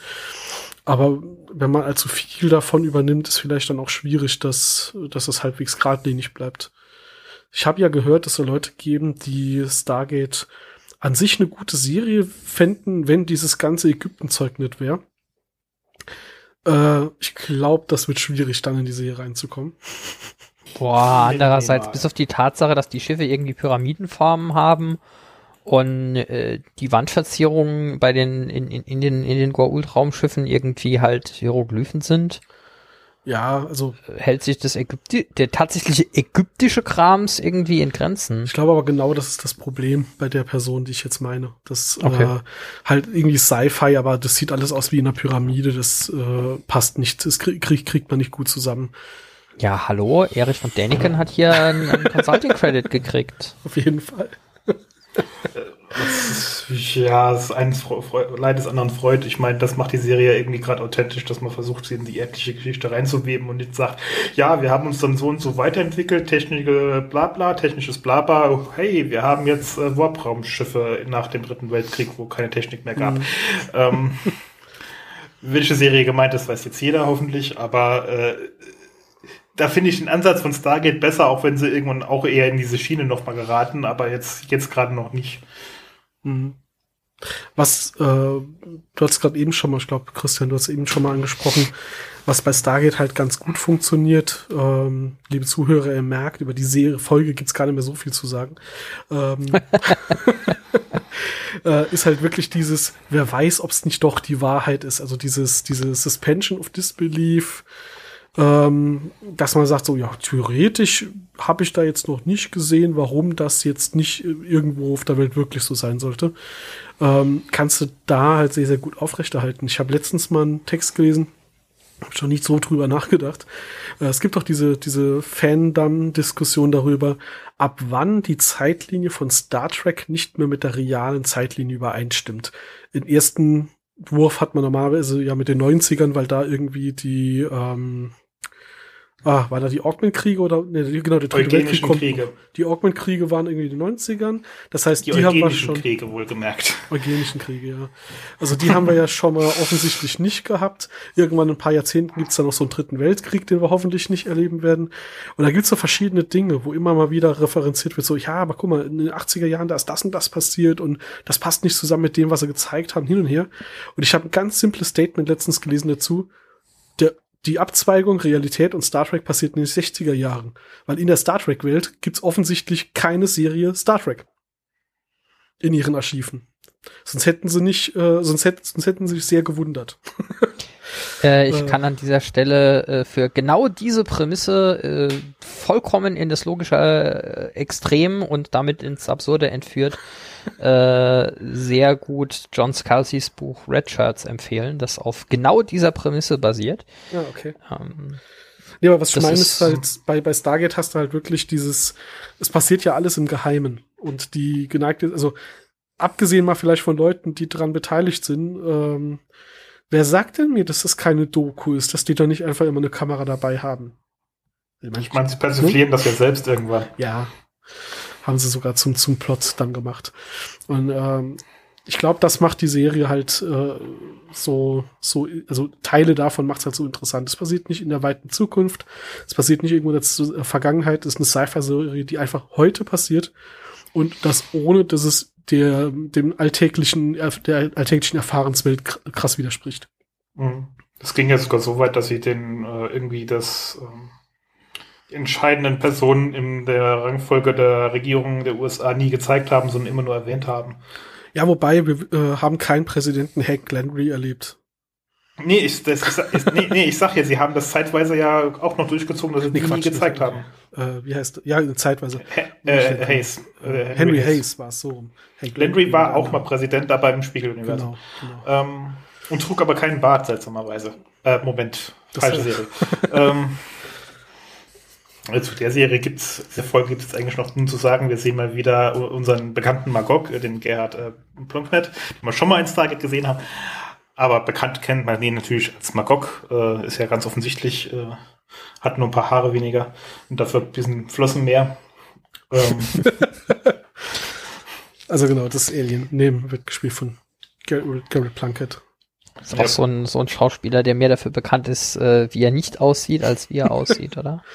Aber wenn man allzu viel davon übernimmt, ist vielleicht dann auch schwierig, dass, dass es halbwegs geradlinig bleibt. Ich habe ja gehört, dass es Leute geben, die Stargate an sich eine gute Serie fänden, wenn dieses ganze Ägypten-Zeug nicht wäre. Äh, ich glaube, das wird schwierig, dann in die Serie reinzukommen.
Boah, andererseits, bis auf die Tatsache, dass die Schiffe irgendwie Pyramidenformen haben und äh, die Wandverzierungen bei den in, in, in den in den Goa'uld-Raumschiffen irgendwie halt Hieroglyphen sind.
Ja, also
hält sich das Ägypti der tatsächliche ägyptische Krams irgendwie in Grenzen.
Ich glaube aber genau, das ist das Problem bei der Person, die ich jetzt meine. Das okay. äh, halt irgendwie Sci-Fi, aber das sieht alles aus wie in einer Pyramide. Das äh, passt nicht. Das krieg, kriegt man nicht gut zusammen.
Ja, hallo, Erich von Däniken hat hier einen, einen Consulting Credit gekriegt.
Auf jeden Fall.
Ja, es ist eines Fre Leid des anderen Freud. Ich meine, das macht die Serie irgendwie gerade authentisch, dass man versucht, sie in die ehrliche Geschichte reinzuweben und nicht sagt, ja, wir haben uns dann so und so weiterentwickelt, technische Blabla, technisches Blabla, hey, wir haben jetzt äh, Warp-Raumschiffe nach dem Dritten Weltkrieg, wo keine Technik mehr gab. Mhm. Ähm, welche Serie gemeint ist, weiß jetzt jeder hoffentlich, aber äh, da finde ich den Ansatz von Stargate besser, auch wenn sie irgendwann auch eher in diese Schiene nochmal geraten, aber jetzt, jetzt gerade noch nicht.
Mhm. Was, äh, du hast gerade eben schon mal, ich glaube, Christian, du hast eben schon mal angesprochen, was bei Stargate halt ganz gut funktioniert. Ähm, liebe Zuhörer, ihr merkt, über die Serie, Folge gibt's gar nicht mehr so viel zu sagen. Ähm, äh, ist halt wirklich dieses, wer weiß, ob es nicht doch die Wahrheit ist. Also dieses, diese Suspension of Disbelief, ähm, dass man sagt, so ja, theoretisch habe ich da jetzt noch nicht gesehen, warum das jetzt nicht irgendwo auf der Welt wirklich so sein sollte. Ähm, kannst du da halt sehr, sehr gut aufrechterhalten. Ich habe letztens mal einen Text gelesen, habe schon nicht so drüber nachgedacht. Äh, es gibt auch diese, diese Fandom-Diskussion darüber, ab wann die Zeitlinie von Star Trek nicht mehr mit der realen Zeitlinie übereinstimmt. Im ersten Wurf hat man normalerweise ja mit den 90ern, weil da irgendwie die, ähm, Ah, war da die Augment-Kriege oder ne, genau, der dritte Weltkrieg kommt. Kriege. Die Augment-Kriege waren irgendwie in den 90ern. Das heißt, die, die haben wir schon.
Kriege wohlgemerkt.
Eugenischen Kriege, ja. Also die haben wir ja schon mal offensichtlich nicht gehabt. Irgendwann in ein paar Jahrzehnten gibt's da noch so einen dritten Weltkrieg, den wir hoffentlich nicht erleben werden. Und da gibt's so verschiedene Dinge, wo immer mal wieder referenziert wird, so, ja, aber guck mal, in den 80er Jahren, da ist das und das passiert und das passt nicht zusammen mit dem, was sie gezeigt haben, hin und her. Und ich habe ein ganz simples Statement letztens gelesen dazu. Der die Abzweigung Realität und Star Trek passiert in den 60er Jahren. Weil in der Star Trek-Welt gibt's offensichtlich keine Serie Star Trek. In ihren Archiven. Sonst hätten sie nicht, äh, sonst, hätten, sonst hätten sie sich sehr gewundert.
äh, ich äh. kann an dieser Stelle äh, für genau diese Prämisse äh, vollkommen in das logische äh, Extrem und damit ins Absurde entführt äh, sehr gut John Scalzis Buch Red Shirts empfehlen, das auf genau dieser Prämisse basiert.
Ja, okay. Ähm, ja, aber was ich meine ist halt, bei, bei Stargate hast du halt wirklich dieses, es passiert ja alles im Geheimen. Und die geneigte, also abgesehen mal vielleicht von Leuten, die dran beteiligt sind, ähm, wer sagt denn mir, dass das keine Doku ist, dass die da nicht einfach immer eine Kamera dabei haben?
Ich meine, sie persiflieren hm? das ja selbst irgendwann.
Ja haben sie sogar zum, zum Plot dann gemacht. Und ähm, ich glaube, das macht die Serie halt äh, so, so, also Teile davon macht es halt so interessant. Es passiert nicht in der weiten Zukunft, es passiert nicht irgendwo in der äh, Vergangenheit, es ist eine Sci-Fi-Serie, die einfach heute passiert und das ohne, dass es der, dem alltäglichen, der alltäglichen Erfahrenswelt krass widerspricht.
Mhm. Das ging ja sogar so weit, dass sie den äh, irgendwie das ähm entscheidenden Personen in der Rangfolge der Regierung der USA nie gezeigt haben, sondern immer nur erwähnt haben.
Ja, wobei wir äh, haben keinen Präsidenten Hank Landry erlebt.
Nee, ich, das, ist, nee, nee, ich sag ja, sie haben das zeitweise ja auch noch durchgezogen, dass sie nee, die Quatsch, nie gezeigt haben.
Äh, wie heißt Ja, zeitweise.
Ha äh, Hayes.
Äh, Henry, Henry Hayes, war es so.
Hank Landry war auch mal Präsident da beim Spiegeluniversum. Genau, genau. Ähm, und trug aber keinen Bart, seltsamerweise. Äh, Moment, falsche Serie. ähm, zu der Serie gibt's, der Folge gibt es eigentlich noch nun zu sagen, wir sehen mal wieder unseren bekannten Magog, äh, den Gerhard äh, Plunknet, den wir schon mal in Stargate gesehen haben. Aber bekannt kennt man ihn natürlich als Magog, äh, ist ja ganz offensichtlich, äh, hat nur ein paar Haare weniger und dafür ein bisschen Flossen mehr. Ähm.
also genau, das Alien neben wird gespielt von Gary Plunkett.
Ist auch so ein, so ein Schauspieler, der mehr dafür bekannt ist, äh, wie er nicht aussieht, als wie er aussieht, oder?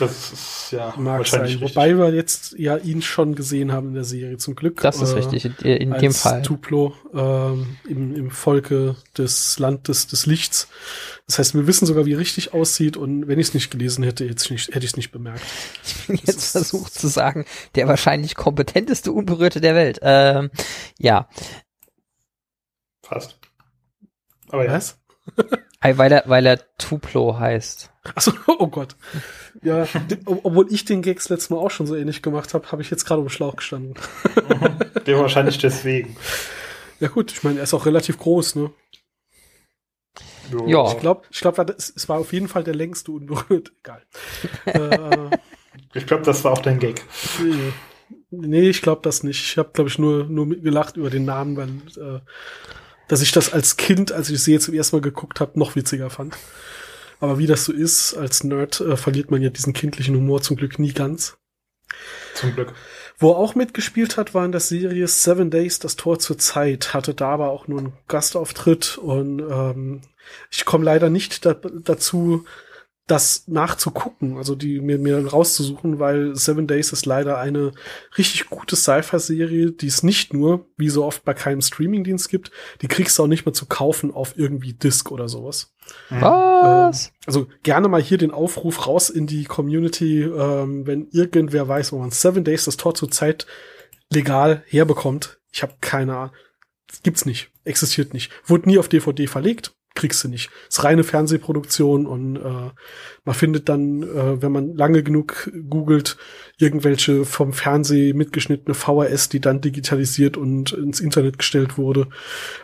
Das ist ja
Mag wahrscheinlich sein. Wobei wir jetzt ja ihn schon gesehen haben in der Serie, zum Glück.
Das ist äh, richtig, in, in dem Fall.
Tuplo ähm, im, im Volke des Landes des Lichts. Das heißt, wir wissen sogar, wie er richtig aussieht und wenn ich es nicht gelesen hätte, hätte ich es nicht, nicht bemerkt.
Ich bin jetzt versucht zu sagen, der wahrscheinlich kompetenteste Unberührte der Welt. Ähm, ja.
Fast.
Aber ja. Was?
weil er, weil er Tuplo heißt.
Achso, oh Gott. Ja, obwohl ich den Gags letztes Mal auch schon so ähnlich gemacht habe, habe ich jetzt gerade um Schlauch gestanden.
Der wahrscheinlich deswegen.
Ja gut, ich meine, er ist auch relativ groß, ne? Ja. Ich glaube, ich glaub, es war auf jeden Fall der längste unberührt. Egal.
äh, ich glaube, das war auch dein Gag.
Nee, ich glaube das nicht. Ich habe, glaube ich, nur, nur gelacht über den Namen, weil äh, dass ich das als Kind, als ich die Serie zum ersten Mal geguckt habe, noch witziger fand. Aber wie das so ist, als Nerd äh, verliert man ja diesen kindlichen Humor zum Glück nie ganz.
Zum Glück.
Wo er auch mitgespielt hat, war in der Serie Seven Days das Tor zur Zeit, hatte da aber auch nur einen Gastauftritt und ähm, ich komme leider nicht da, dazu, das nachzugucken, also die mir, mir rauszusuchen, weil Seven Days ist leider eine richtig gute Sci-Fi-Serie, die es nicht nur, wie so oft bei keinem Streamingdienst gibt, die kriegst du auch nicht mehr zu kaufen auf irgendwie Disc oder sowas.
Was?
Ähm, also gerne mal hier den Aufruf raus in die Community, ähm, wenn irgendwer weiß, wo man Seven Days das Tor zur Zeit legal herbekommt. Ich habe keine Ahnung. Gibt's nicht. Existiert nicht. Wurde nie auf DVD verlegt kriegst du nicht. Es ist reine Fernsehproduktion und äh, man findet dann, äh, wenn man lange genug googelt, irgendwelche vom Fernseh mitgeschnittene VHS, die dann digitalisiert und ins Internet gestellt wurde.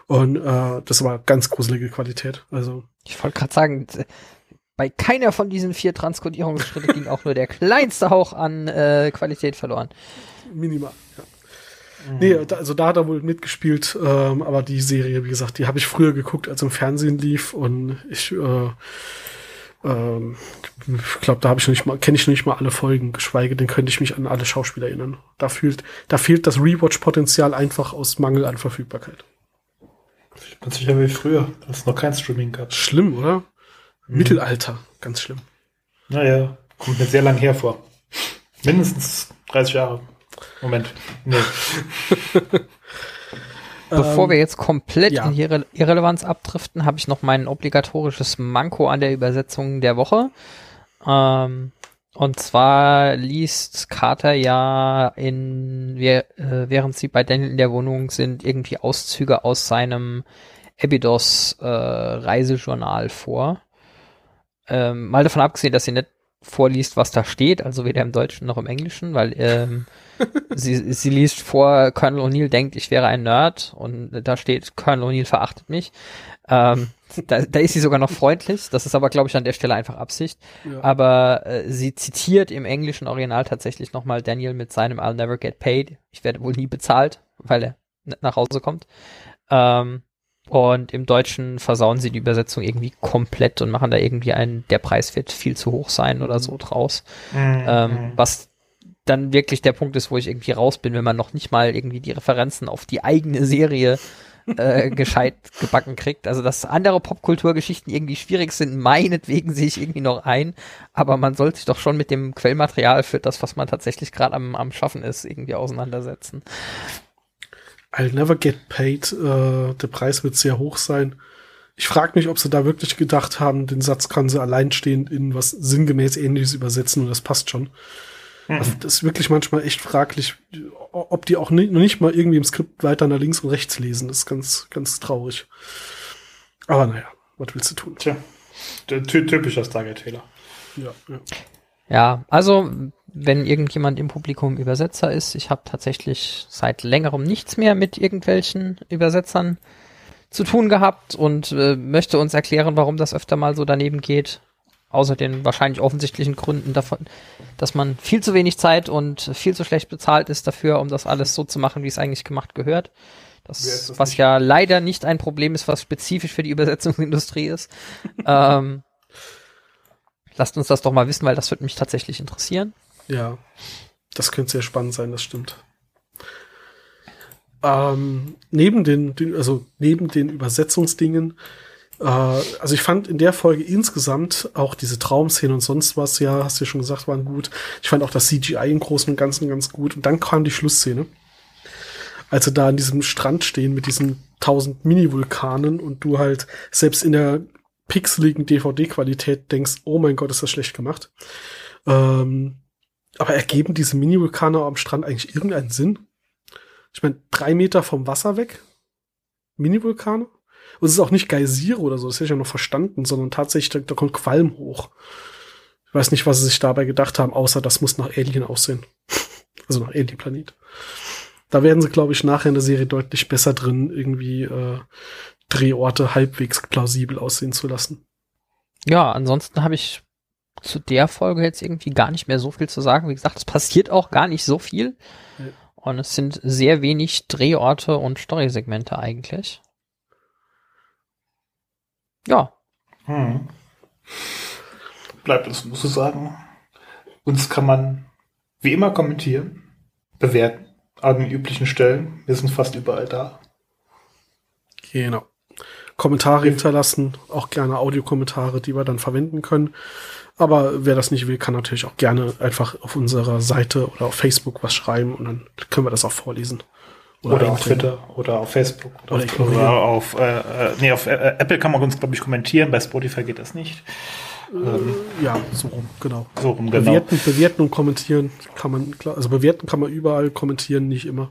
Und äh, das war ganz gruselige Qualität. Also
ich wollte gerade sagen, bei keiner von diesen vier Transkodierungsschritten ging auch nur der kleinste Hauch an äh, Qualität verloren.
Minimal, ja. Nee, also da hat er wohl mitgespielt, ähm, aber die Serie, wie gesagt, die habe ich früher geguckt, als im Fernsehen lief und ich äh, ähm, glaube, da habe ich noch nicht mal, kenne ich noch nicht mal alle Folgen, geschweige denn könnte ich mich an alle Schauspieler erinnern. Da fehlt, da fehlt das Rewatch-Potenzial einfach aus Mangel an Verfügbarkeit.
Ich bin sicher wie früher, als es noch kein Streaming gab.
Schlimm, oder? Mhm. Mittelalter, ganz schlimm.
Naja, kommt mir sehr lang hervor. Mindestens 30 Jahre. Moment. Nee.
Bevor wir jetzt komplett ja. in Irre Irrelevanz abdriften, habe ich noch mein obligatorisches Manko an der Übersetzung der Woche. Ähm, und zwar liest Carter ja in, äh, während sie bei Daniel in der Wohnung sind, irgendwie Auszüge aus seinem Abydos äh, Reisejournal vor. Ähm, mal davon abgesehen, dass sie nicht vorliest, was da steht, also weder im Deutschen noch im Englischen, weil ähm, sie, sie liest vor, Colonel O'Neill denkt, ich wäre ein Nerd und da steht, Colonel O'Neill verachtet mich. Ähm, da, da ist sie sogar noch freundlich, das ist aber, glaube ich, an der Stelle einfach Absicht. Ja. Aber äh, sie zitiert im englischen Original tatsächlich nochmal Daniel mit seinem I'll never get paid. Ich werde wohl nie bezahlt, weil er nicht nach Hause kommt. Ähm, und im Deutschen versauen sie die Übersetzung irgendwie komplett und machen da irgendwie einen, der Preis wird viel zu hoch sein oder so draus. Mhm. Ähm, was dann wirklich der Punkt ist, wo ich irgendwie raus bin, wenn man noch nicht mal irgendwie die Referenzen auf die eigene Serie äh, gescheit gebacken kriegt. Also dass andere Popkulturgeschichten irgendwie schwierig sind, meinetwegen sehe ich irgendwie noch ein, aber man sollte sich doch schon mit dem Quellmaterial für das, was man tatsächlich gerade am, am Schaffen ist, irgendwie auseinandersetzen.
I'll never get paid. Äh, der Preis wird sehr hoch sein. Ich frage mich, ob sie da wirklich gedacht haben, den Satz kann sie alleinstehend in was sinngemäß ähnliches übersetzen und das passt schon. Mhm. Also das ist wirklich manchmal echt fraglich, ob die auch nicht, nicht mal irgendwie im Skript weiter nach links und rechts lesen. Das ist ganz, ganz traurig. Aber naja, was willst du tun?
Tja, der typischer Stargate-Fehler.
Ja, ja.
Ja, also wenn irgendjemand im Publikum Übersetzer ist, ich habe tatsächlich seit längerem nichts mehr mit irgendwelchen Übersetzern zu tun gehabt und äh, möchte uns erklären, warum das öfter mal so daneben geht. Außer den wahrscheinlich offensichtlichen Gründen davon, dass man viel zu wenig Zeit und viel zu schlecht bezahlt ist dafür, um das alles so zu machen, wie es eigentlich gemacht gehört. Das, das was nicht? ja leider nicht ein Problem ist, was spezifisch für die Übersetzungsindustrie ist. ähm, lasst uns das doch mal wissen, weil das würde mich tatsächlich interessieren.
Ja, das könnte sehr spannend sein, das stimmt. Ähm, neben den, also neben den Übersetzungsdingen, äh, also ich fand in der Folge insgesamt auch diese Traumszene und sonst was, ja, hast du ja schon gesagt, waren gut. Ich fand auch das CGI im Großen und Ganzen ganz gut. Und dann kam die Schlussszene. Als sie da an diesem Strand stehen mit diesen tausend Mini-Vulkanen und du halt selbst in der pixeligen DVD-Qualität denkst, oh mein Gott, ist das schlecht gemacht. Ähm, aber ergeben diese Mini-Vulkane am Strand eigentlich irgendeinen Sinn? Ich meine, drei Meter vom Wasser weg? Mini-Vulkane? Und es ist auch nicht Geysire oder so, das hätte ich ja noch verstanden, sondern tatsächlich, da, da kommt Qualm hoch. Ich weiß nicht, was sie sich dabei gedacht haben, außer das muss nach Alien aussehen. also nach Alien-Planet. Da werden sie, glaube ich, nachher in der Serie deutlich besser drin, irgendwie äh, Drehorte halbwegs plausibel aussehen zu lassen.
Ja, ansonsten habe ich zu der Folge jetzt irgendwie gar nicht mehr so viel zu sagen. Wie gesagt, es passiert auch gar nicht so viel.
Ja.
Und es sind sehr wenig Drehorte und Storysegmente eigentlich. Ja,
Hm. Bleibt uns nur zu sagen, uns kann man wie immer kommentieren, bewerten, an den üblichen Stellen. Wir sind fast überall da.
Genau. Kommentare hinterlassen, auch gerne Audiokommentare, die wir dann verwenden können. Aber wer das nicht will, kann natürlich auch gerne einfach auf unserer Seite oder auf Facebook was schreiben und dann können wir das auch vorlesen.
Oder, auf
ignorieren.
Twitter oder auf Facebook. Oder,
Oder
auf, oder auf, äh, äh, nee, auf äh, Apple kann man uns, glaube ich, kommentieren. Bei Spotify geht das nicht. Ähm,
Ja, so rum, genau.
so rum, genau.
Bewerten, bewerten und kommentieren kann man, klar, also bewerten kann man überall, kommentieren nicht immer.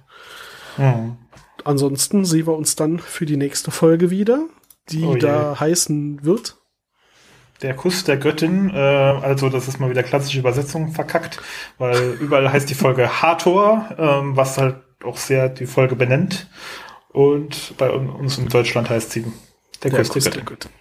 Hm.
Ansonsten sehen wir uns dann für die nächste Folge wieder, die
Oh
da heißen wird.
Der Kuss der Göttin, äh, also das ist mal wieder klassische Übersetzung verkackt, weil überall heißt die Folge Hathor, ähm, was halt auch sehr die Folge benennt. Und bei un- uns in Deutschland heißt sie der, Kuss, der Göttin.
Göttin.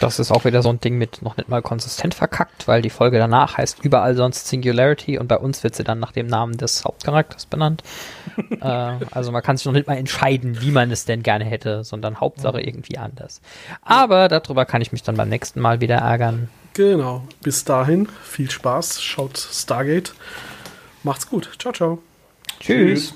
Das ist auch wieder so ein Ding mit noch nicht mal konsistent verkackt, weil die Folge danach heißt überall sonst Singularity und bei uns wird sie dann nach dem Namen des Hauptcharakters benannt. äh, also man kann sich noch nicht mal entscheiden, wie man es denn gerne hätte, sondern Hauptsache irgendwie anders. Aber darüber kann ich mich dann beim nächsten Mal wieder ärgern.
Genau. Bis dahin, viel Spaß, schaut Stargate. Macht's gut. Ciao, ciao.
Tschüss.
Tschüss.